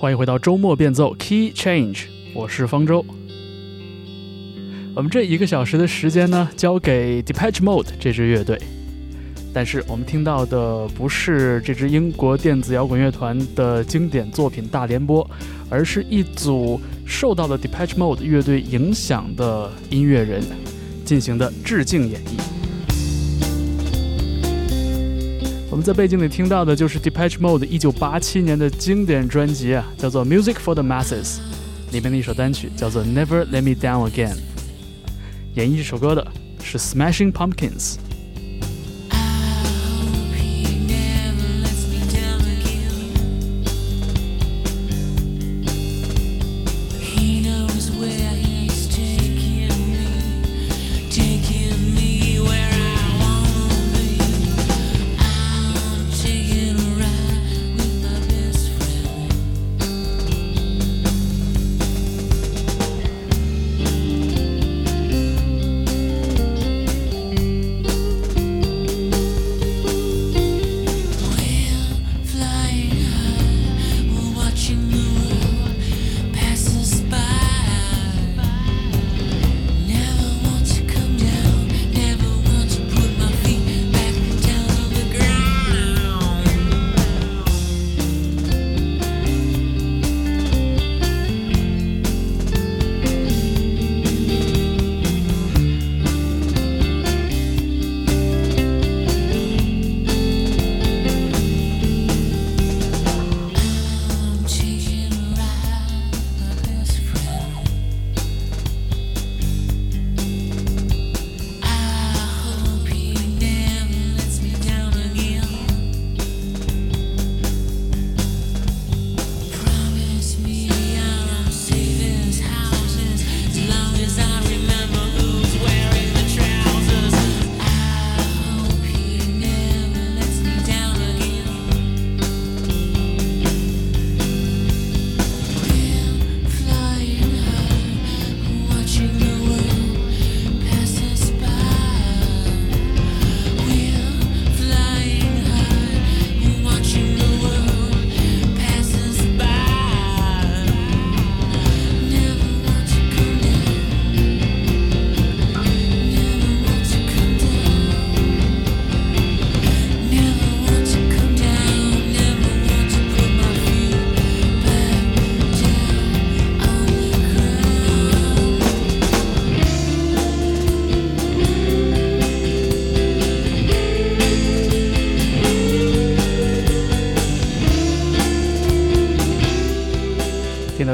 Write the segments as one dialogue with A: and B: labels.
A: 欢迎回到周末变奏 Key Change，我是方舟。我们这一个小时的时间呢，交给 Depeche Mode 这支乐队。但是我们听到的不是这支英国电子摇滚乐团的经典作品大联播，而是一组受到了 Depeche Mode 乐队影响的音乐人进行的致敬演绎。我们在背景里听到的就是 Depeche Mode 一九八七年的经典专辑啊，叫做《Music for the Masses》里面的一首单曲叫做《Never Let Me Down Again》。演绎这首歌的是 Smashing Pumpkins。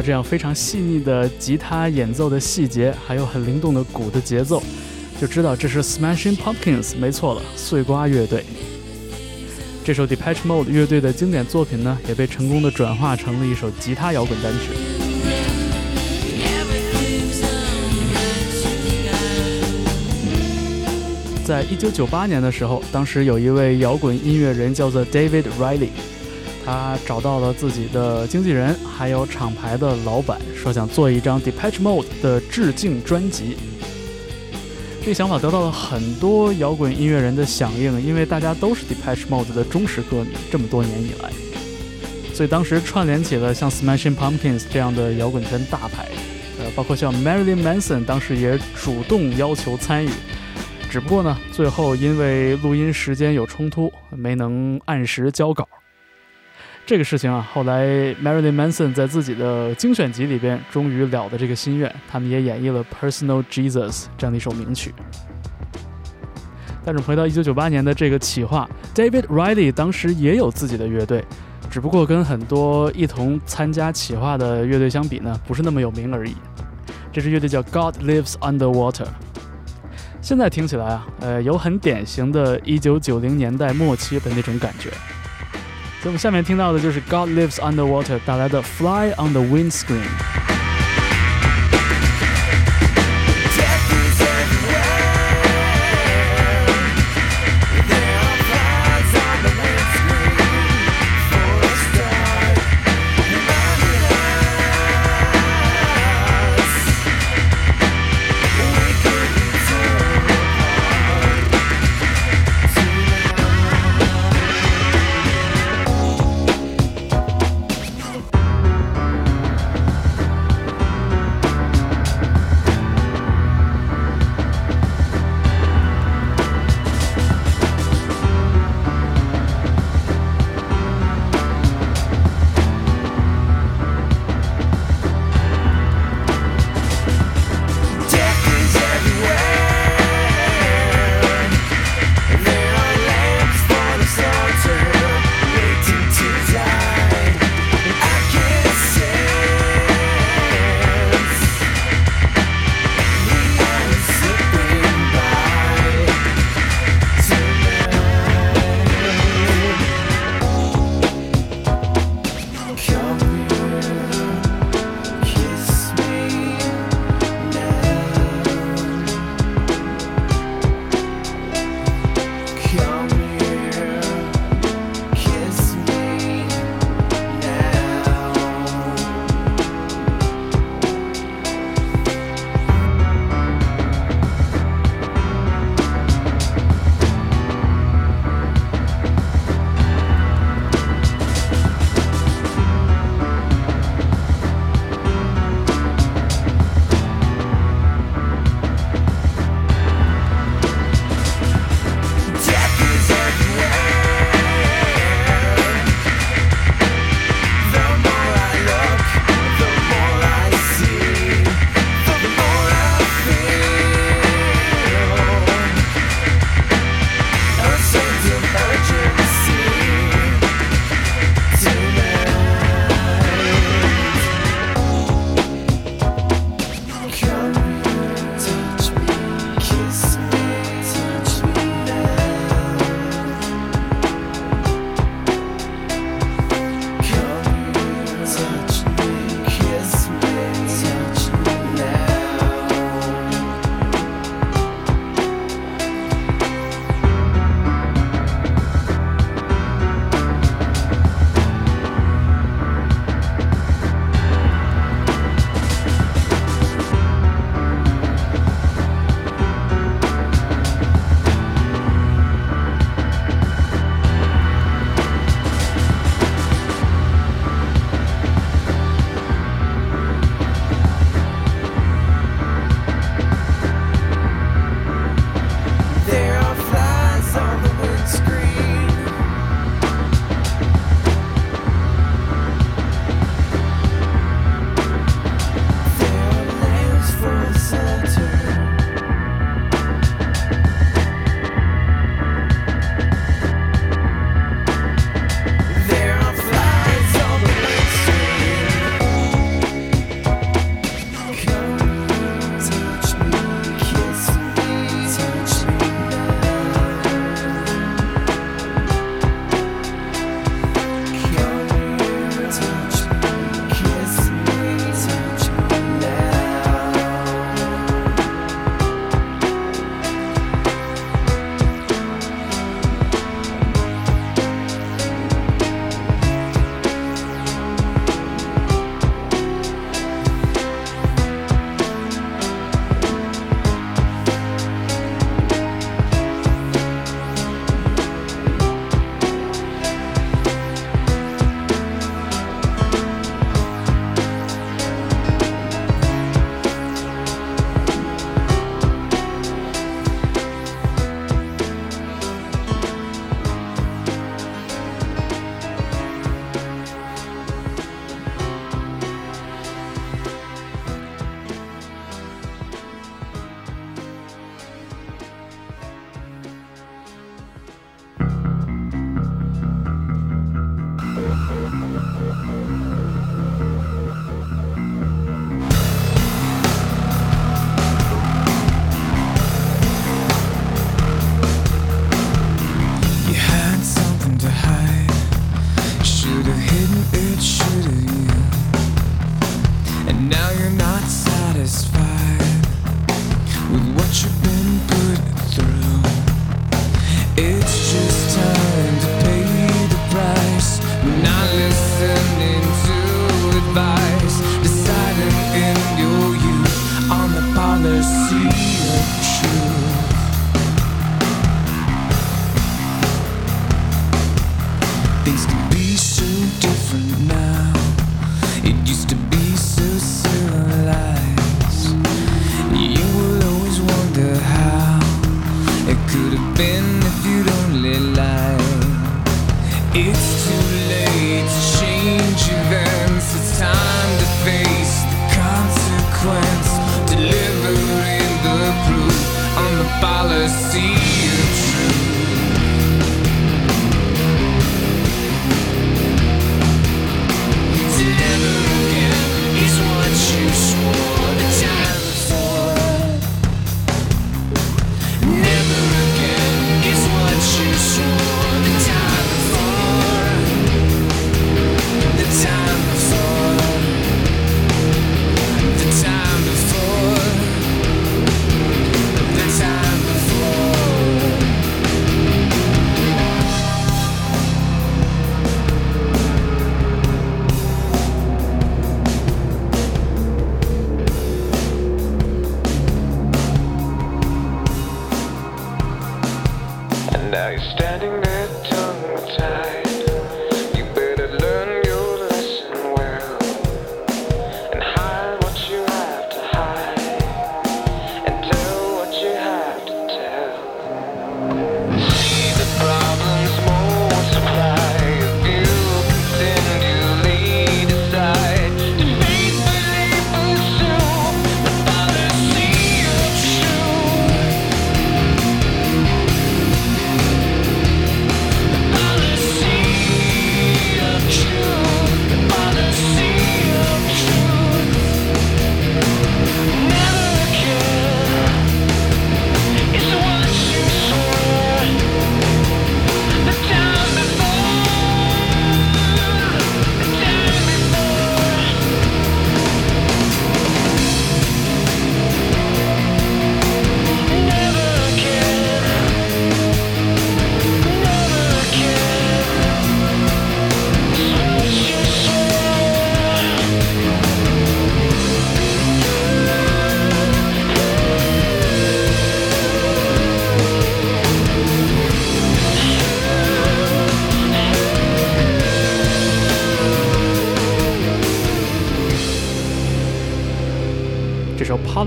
A: 这样非常细腻的吉他演奏的细节，还有很灵动的鼓的节奏，就知道这是 Smashing Pumpkins，没错了，碎瓜乐队。这首 Depeche Mode 乐队的经典作品呢，也被成功的转化成了一首吉他摇滚单曲。在一九九八年的时候，当时有一位摇滚音乐人叫做 David Riley。他找到了自己的经纪人，还有厂牌的老板，说想做一张 Depeche Mode 的致敬专辑。这个想法得到了很多摇滚音乐人的响应，因为大家都是 Depeche Mode 的忠实歌迷，这么多年以来，所以当时串联起了像 Smashing Pumpkins 这样的摇滚圈大牌，呃，包括像 Marilyn Manson 当时也主动要求参与，只不过呢，最后因为录音时间有冲突，没能按时交稿。这个事情啊，后来 Marilyn Manson 在自己的精选集里边终于了的这个心愿，他们也演绎了《Personal Jesus》这样的一首名曲。但是回到1998年的这个企划，David Riley 当时也有自己的乐队，只不过跟很多一同参加企划的乐队相比呢，不是那么有名而已。这支乐队叫 God Lives Underwater。现在听起来啊，呃，有很典型的1990年代末期的那种感觉。所以我们下面听到的就是 God Lives Underwater 带来的 Fly on the Windscreen。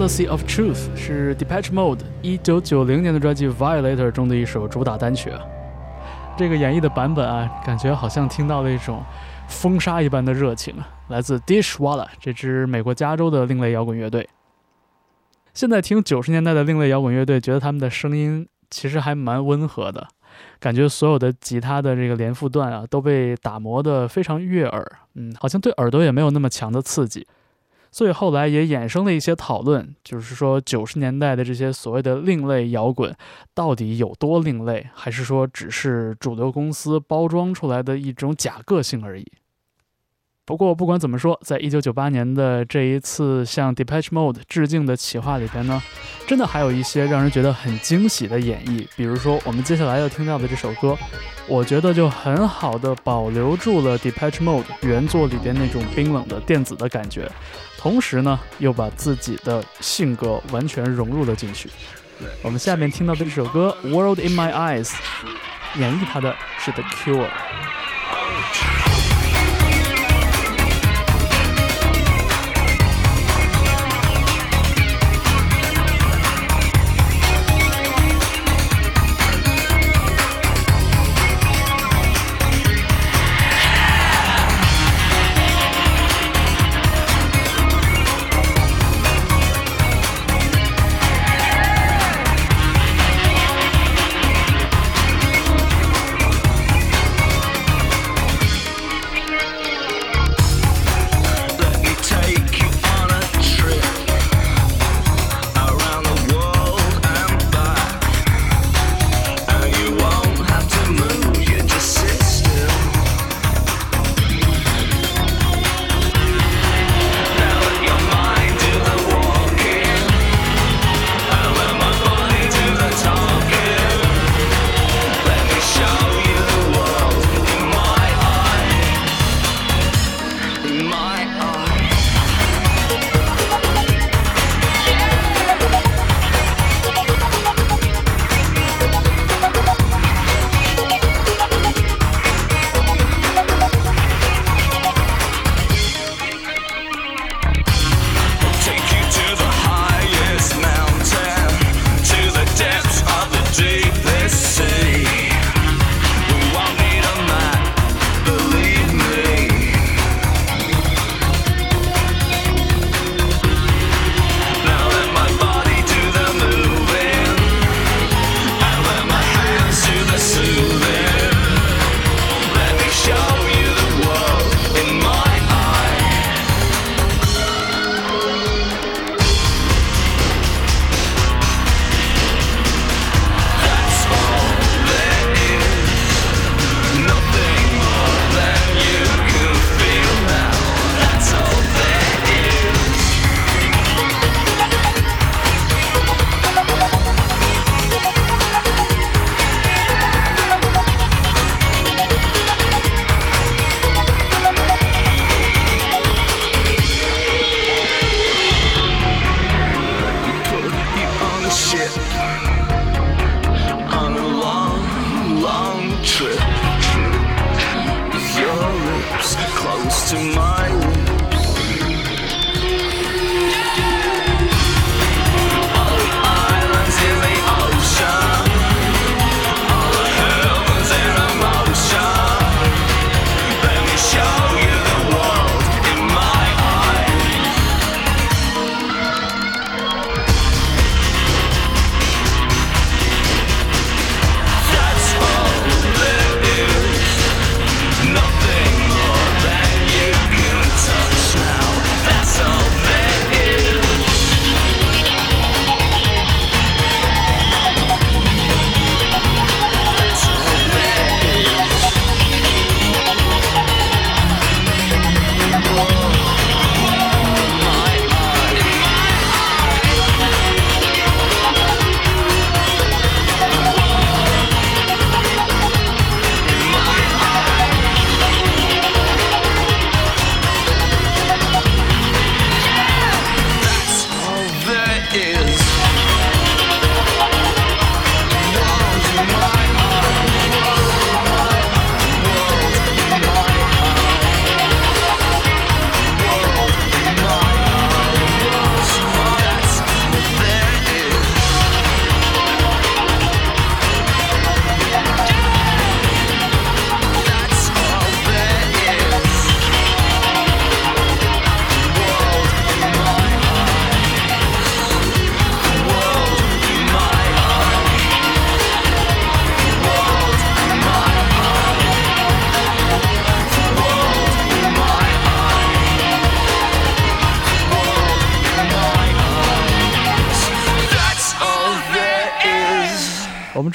B: Policy of Truth》
A: 是 Depeche Mode 一九九零年的专辑《Violator》中的一首主打单曲。这个演绎的版本啊，感觉好像听到了一种风沙一般的热情，来自 Dishwalla 这支美国加州的另类摇滚乐队。现在听九十年代的另类摇滚乐队，觉得他们的声音其实还蛮温和的，感觉所有的吉他的这个连复段啊都被打磨得非常悦耳，嗯，好像对耳朵也没有那么强的刺激。所以后来也衍生了一些讨论，就是说九十年代的这些所谓的另类摇滚到底有多另类，还是说只是主流公司包装出来的一种假个性而已。不过不管怎么说，在一九九八年的这一次向 Depeche Mode 致敬的企划里边呢，真的还有一些让人觉得很惊喜的演绎，比如说我们接下来要听到的这首歌，我觉得就很好的保留住了 Depeche Mode 原作里边那种冰冷的电子的感觉，同时呢又把自己的性格完全融入了进去。我们下面听到的这首歌《World in My Eyes》，演绎它的是 The Cure。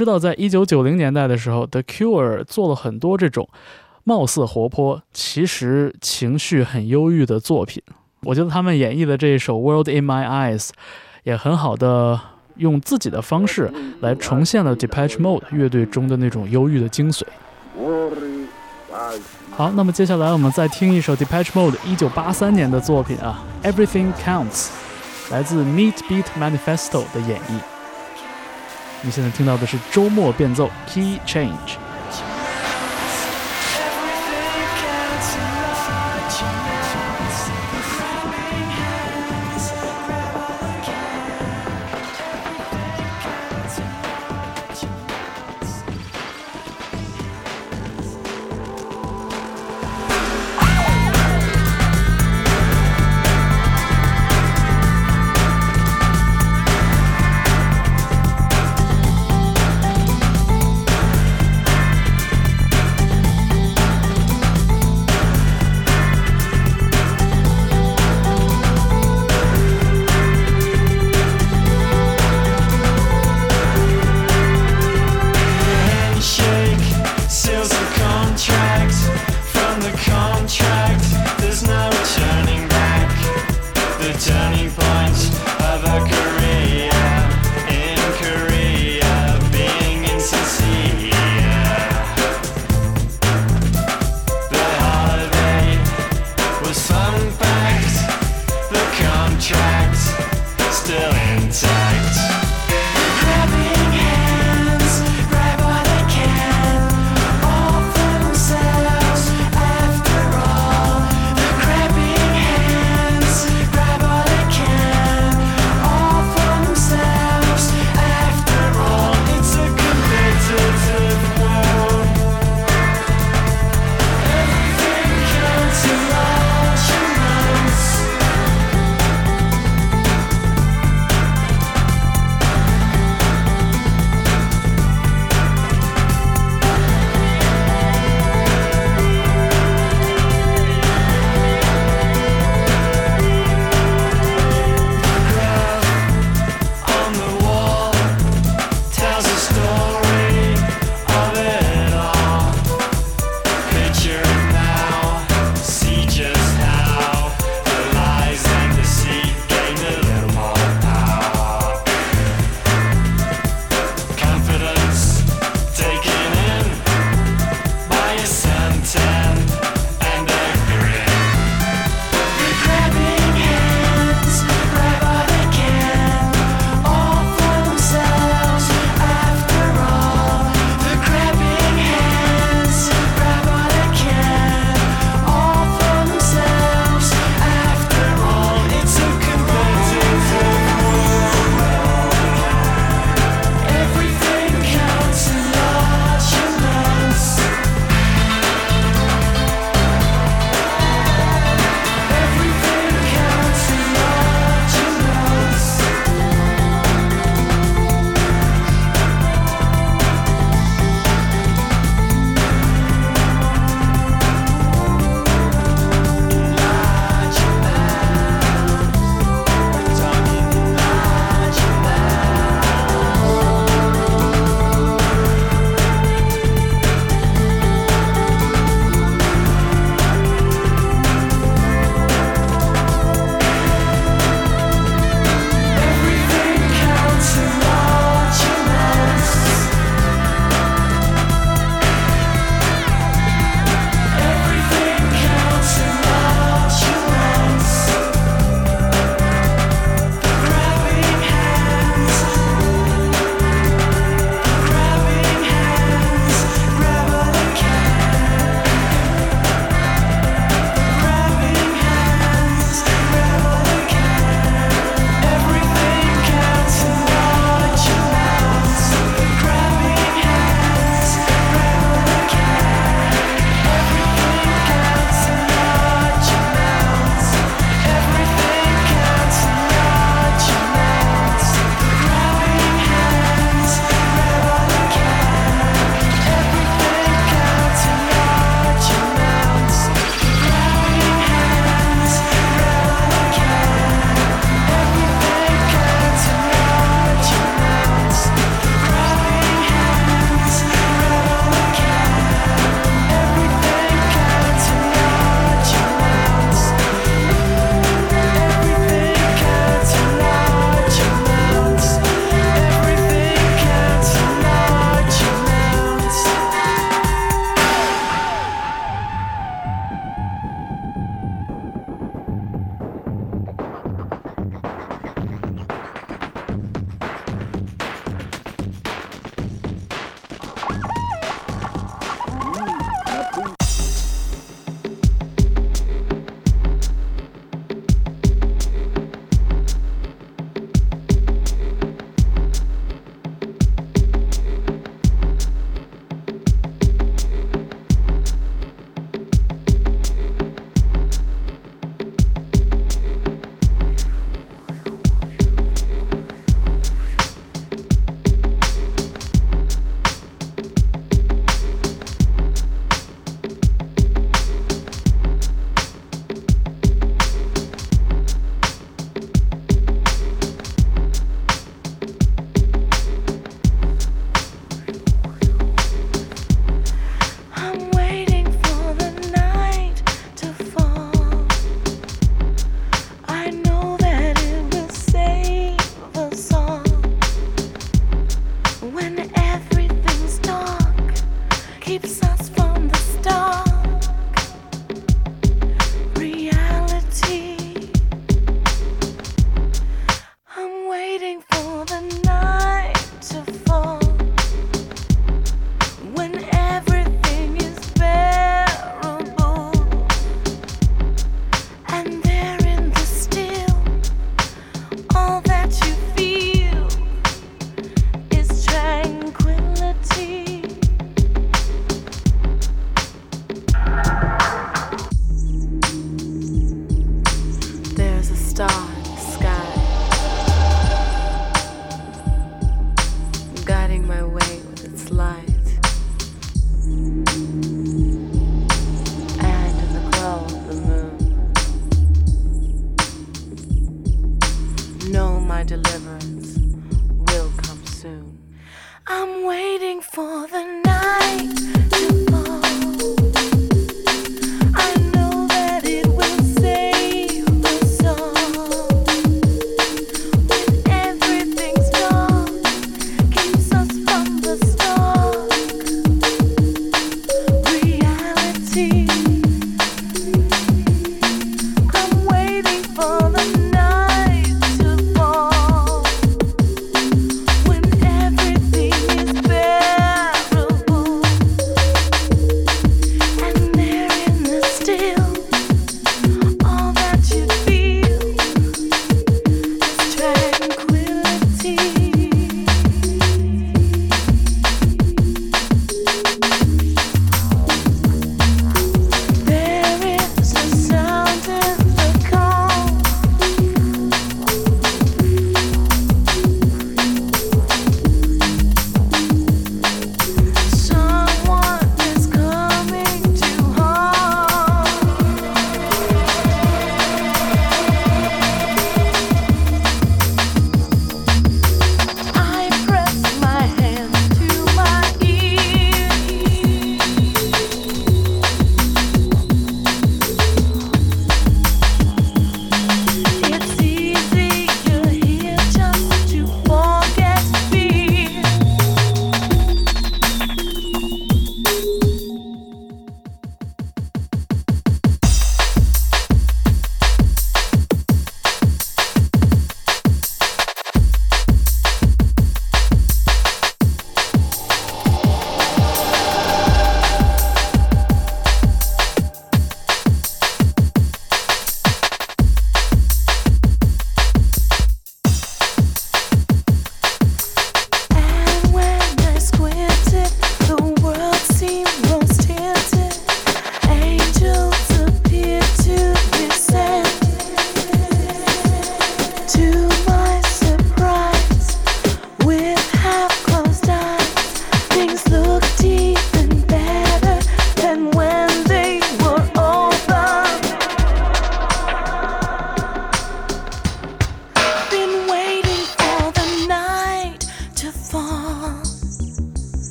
A: 知道，在一九九零年代的时候，The Cure 做了很多这种貌似活泼，其实情绪很忧郁的作品。我觉得他们演绎的这一首《World in My Eyes》也很好的用自己的方式来重现了 Depeche Mode 乐队中的那种忧郁的精髓。好，那么接下来我们再听一首 Depeche Mode 一九八三年的作品啊，《Everything Counts》，来自 Meat Beat Manifesto 的演绎。你现在听到的是周末变奏 Key Change。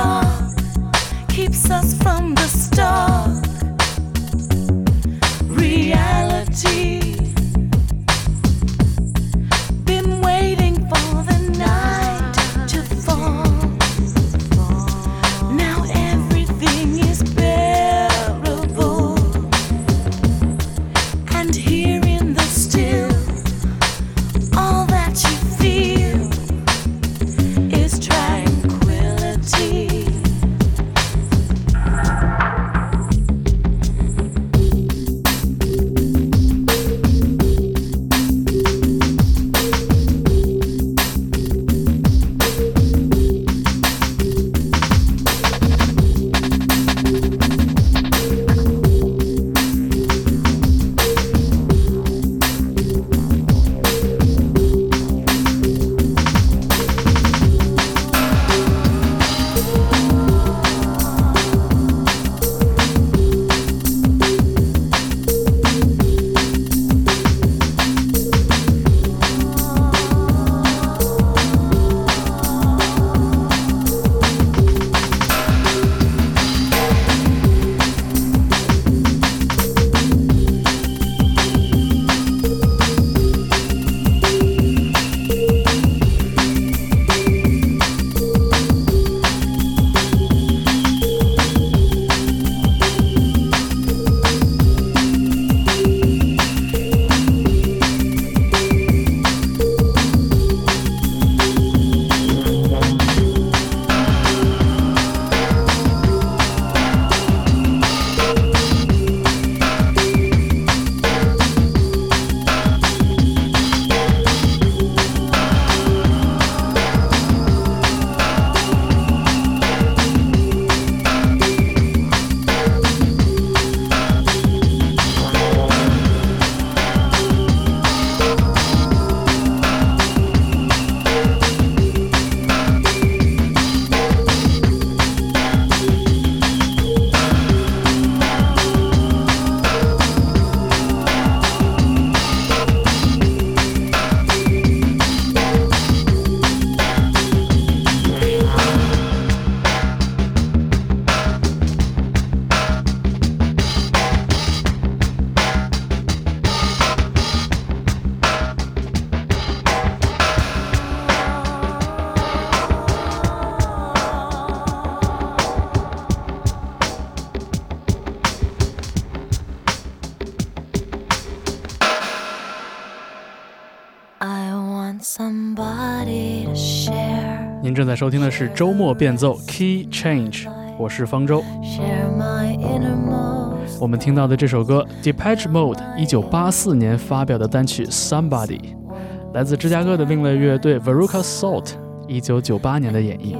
C: Oh. 收听的是周末变奏 Key Change，我是方舟。我们听到的这首歌 Depeche Mode 一九八四年发表的单曲 Somebody，来自芝加哥的另类乐队 Veruca Salt 一九九八年的演绎。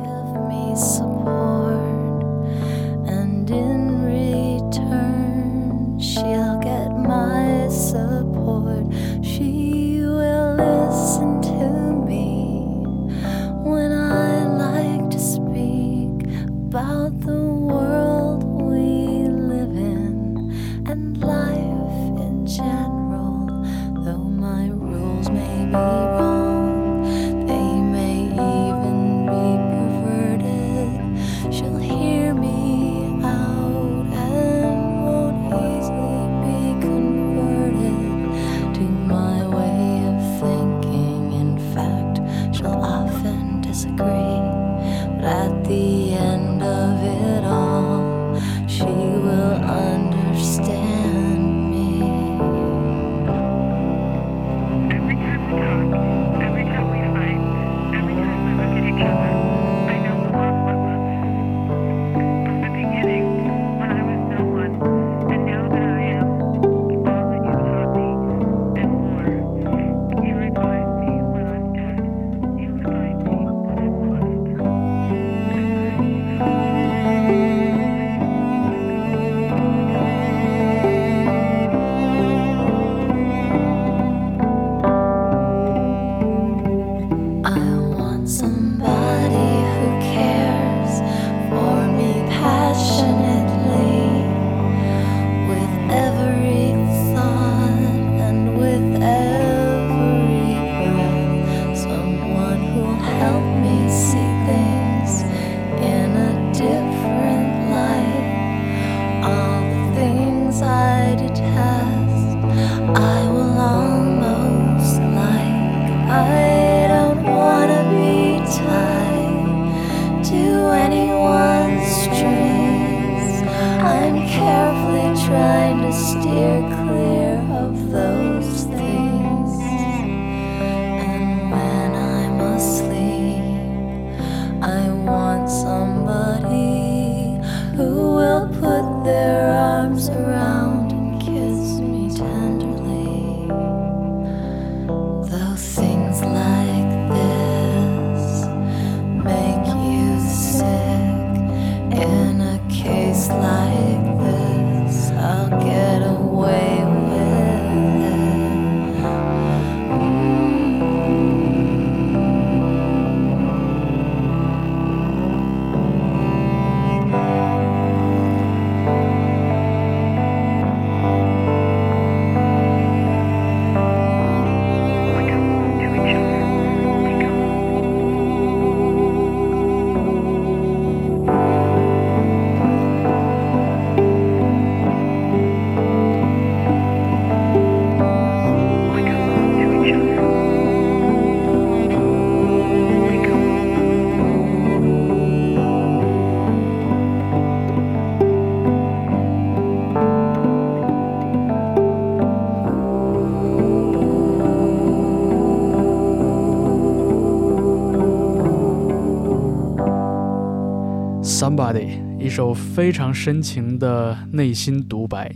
C: Body，一首非常深情的内心独白。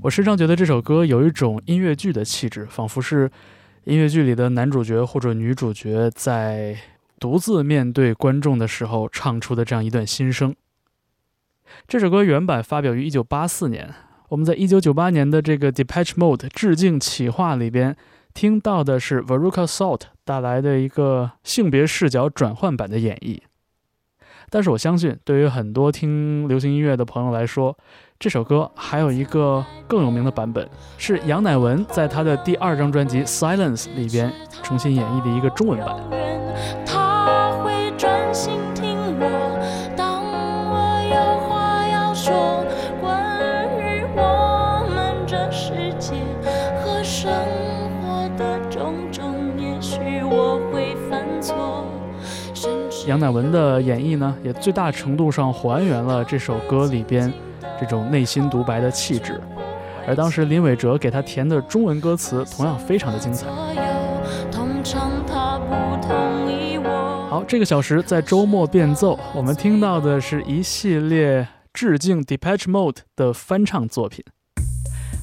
C: 我时常觉得这首歌有一种音乐剧的气质，仿佛是音乐剧里的男主角或者女主角在独自面对观众的时候唱出的这样一段心声。这首歌原版发表于1984年，我们在1998年的这个 d e p a t c h Mode 致敬企划里边听到的是 Veruca Salt 带来的一个性别视角转换版的演绎。但是我相信，对于很多听流行音乐的朋友来说，这首歌还有一个更有名的版本，是杨乃文在他的第二张专辑《Silence》里边重新演绎的一个中文版。杨乃文的演绎呢，也最大程度上还原了这首歌里边这种内心独白的气质。而当时林伟哲给他填的中文歌词同样非常的精彩。好，
D: 好，这个小时在周末变奏，我们听到的是一系列致敬 Depeche Mode 的翻唱作品。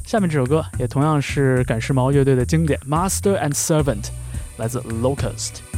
D: 下面这首歌也同样是赶时髦乐队的经典，《Master and Servant》，来自 Locust。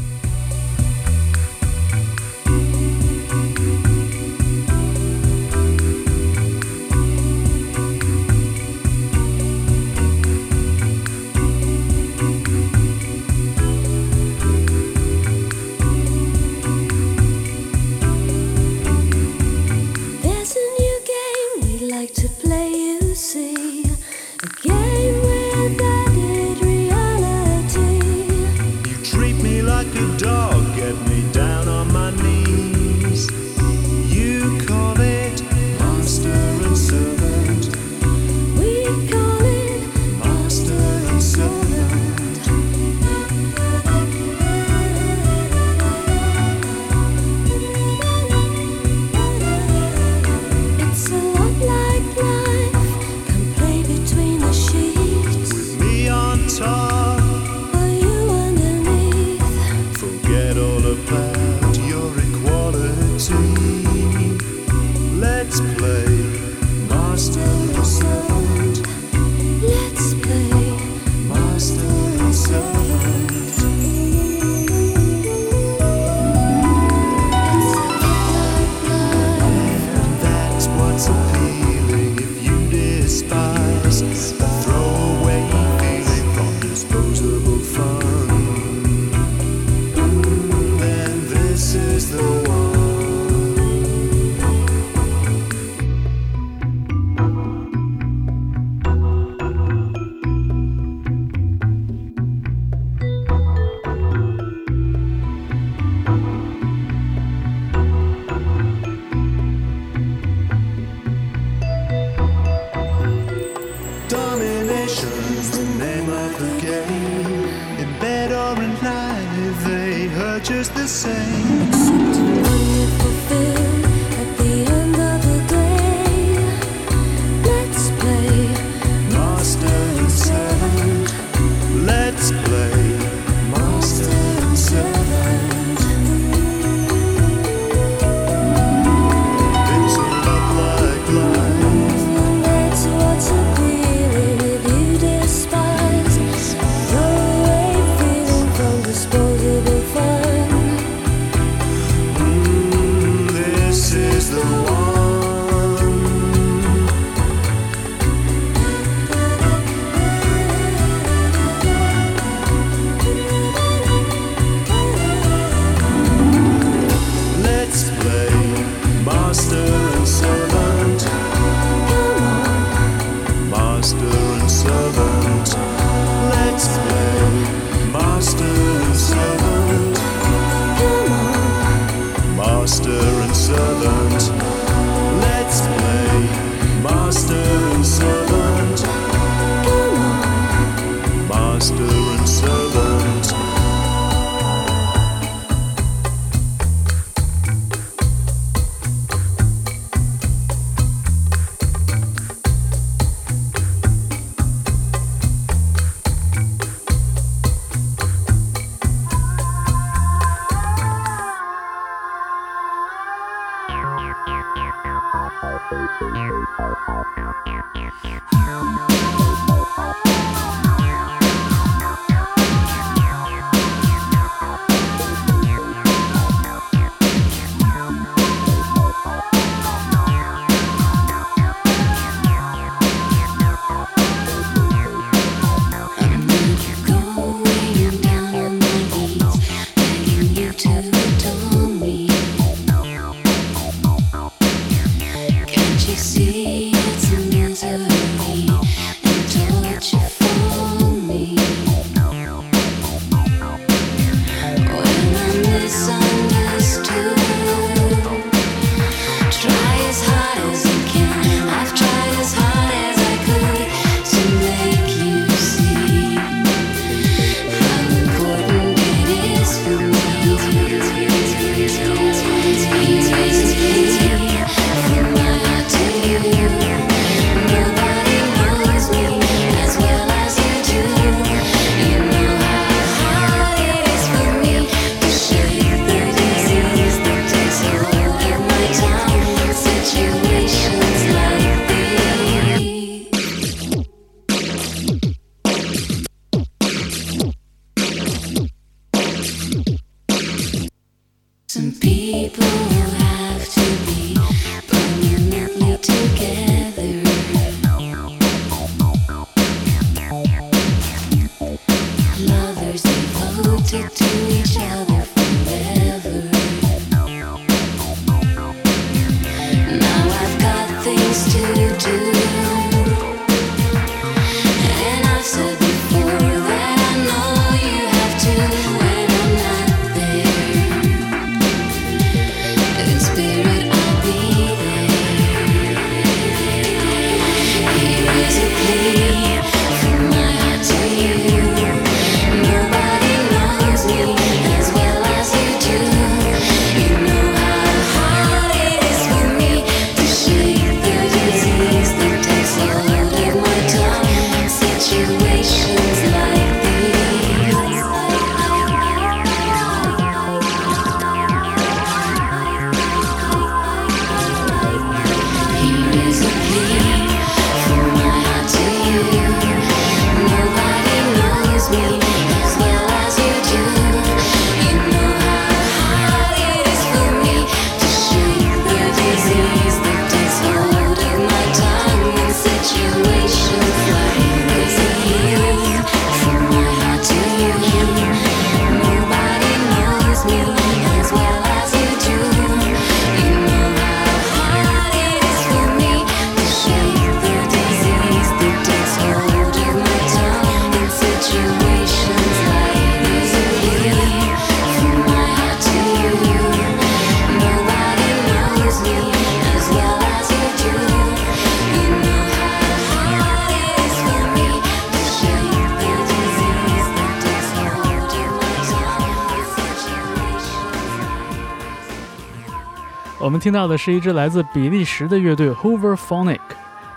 A: 我们听到的是一支来自比利时的乐队 Hoover Phonic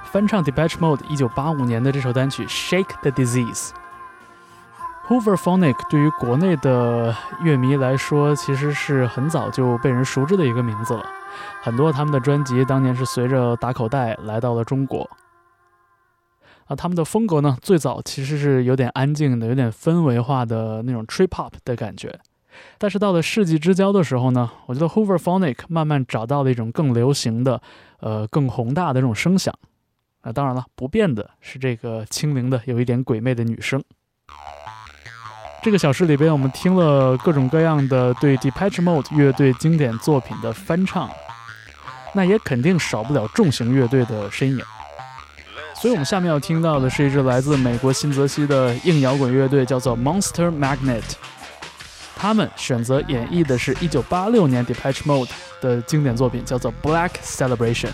A: 翻唱 Depeche Mode 1985年的这首单曲《Shake the Disease》。Hoover Phonic 对于国内的乐迷来说，其实是很早就被人熟知的一个名字了。很多他们的专辑当年是随着打口袋来到了中国。啊，他们的风格呢，最早其实是有点安静的、有点氛围化的那种 trip hop 的感觉。但是到了世纪之交的时候呢，我觉得 Hoover Phonic 慢慢找到了一种更流行的、呃更宏大的这种声响。啊，当然了，不变的是这个清灵的、有一点鬼魅的女声。这个小时里边，我们听了各种各样的对 Depeche Mode 乐队经典作品的翻唱，那也肯定少不了重型乐队的身影。所以，我们下面要听到的是一支来自美国新泽西的硬摇滚乐队，叫做 Monster Magnet。他们选择演绎的是1986年 Depeche Mode 的经典作品，叫做《Black Celebration》。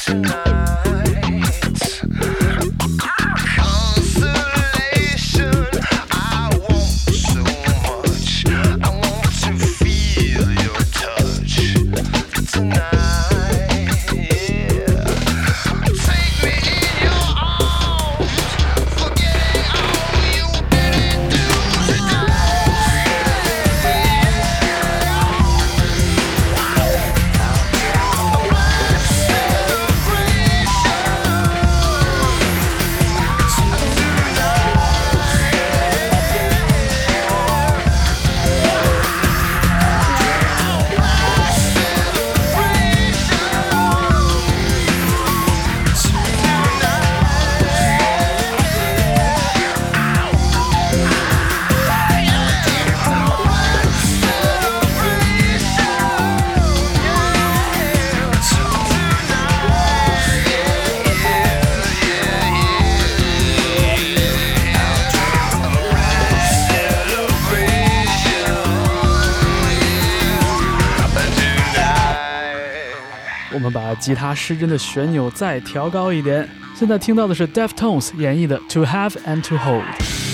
E: tonight. 吉他失真的旋钮再调高一点现在听到的是 deftones 演绎的 to have and to hold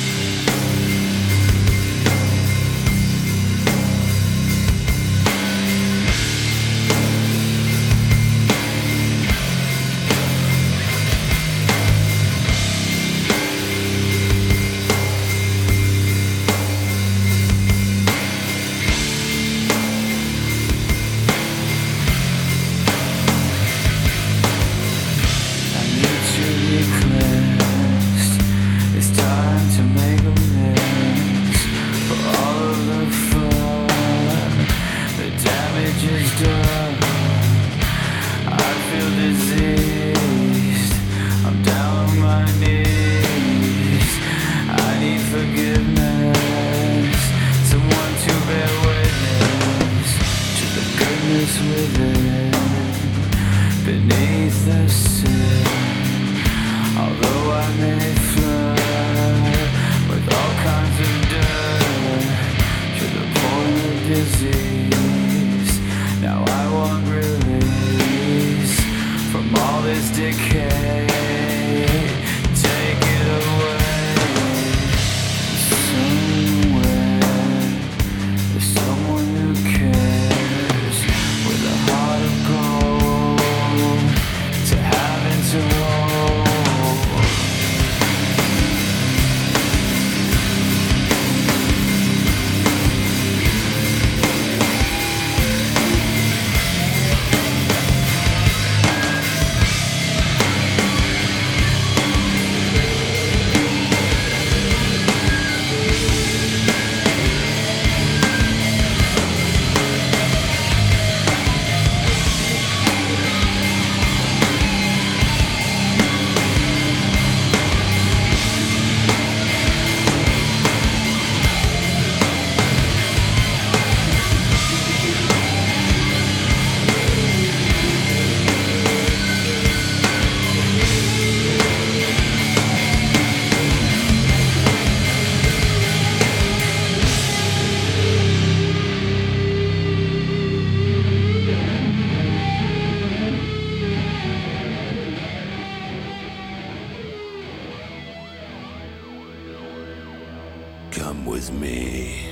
F: with
G: me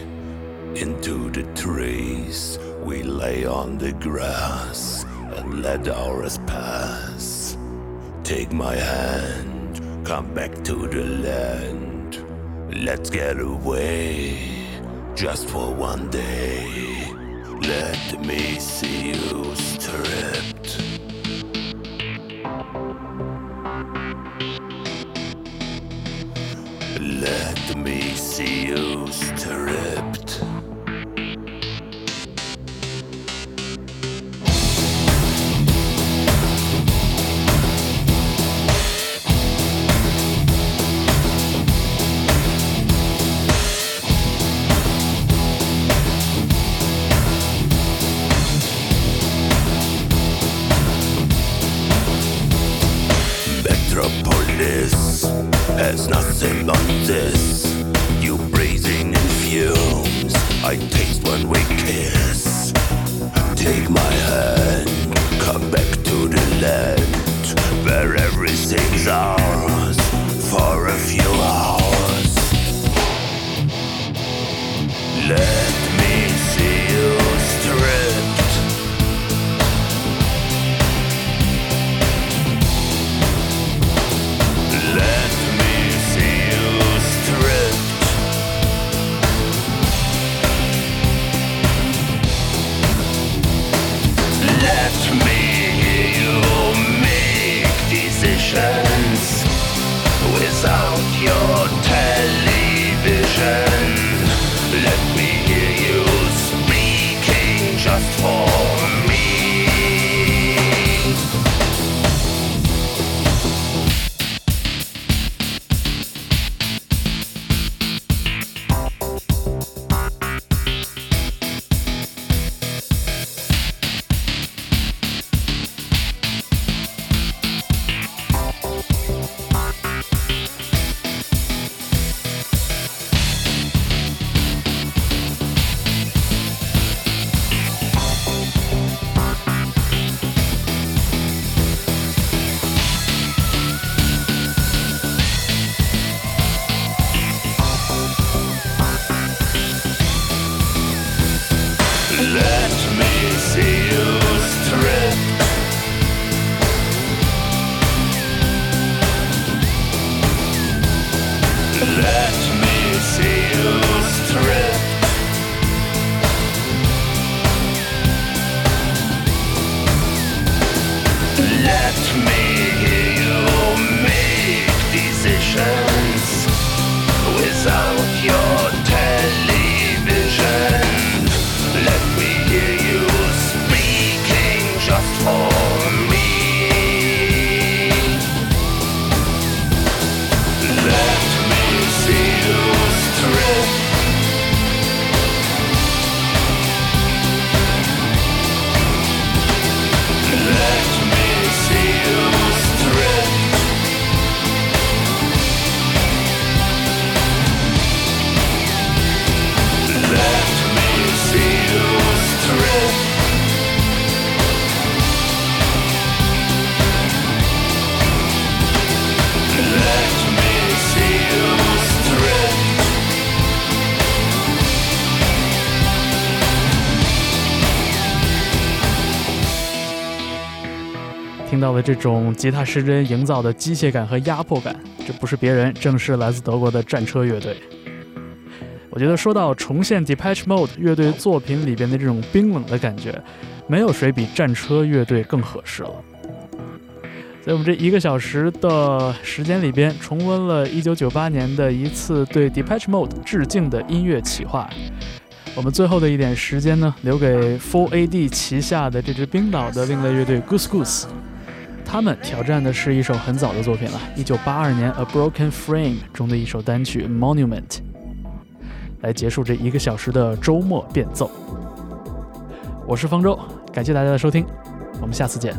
G: into the trees. We lay on the grass and let hours pass. Take my hand, come back to the land. Let's get away just for one day. Let me see you stripped.
A: 到的这种吉他失真营造的机械感和压迫感，这不是别人，正是来自德国的战车乐队。我觉得说到重现 Depeche Mode 乐队作品里边的这种冰冷的感觉，没有谁比战车乐队更合适了。在我们这一个小时的时间里边，重温了1998年的一次对 Depeche Mode 致敬的音乐企划。我们最后的一点时间呢，留给 Full AD 旗下的这支冰岛的另类乐队 Goose Goose。他们挑战的是一首很早的作品了一九八二年《A Broken Frame》中的一首单曲《Monument》，来结束这一个小时的周末变奏。我是方舟，感谢大家的收听，我们下次见。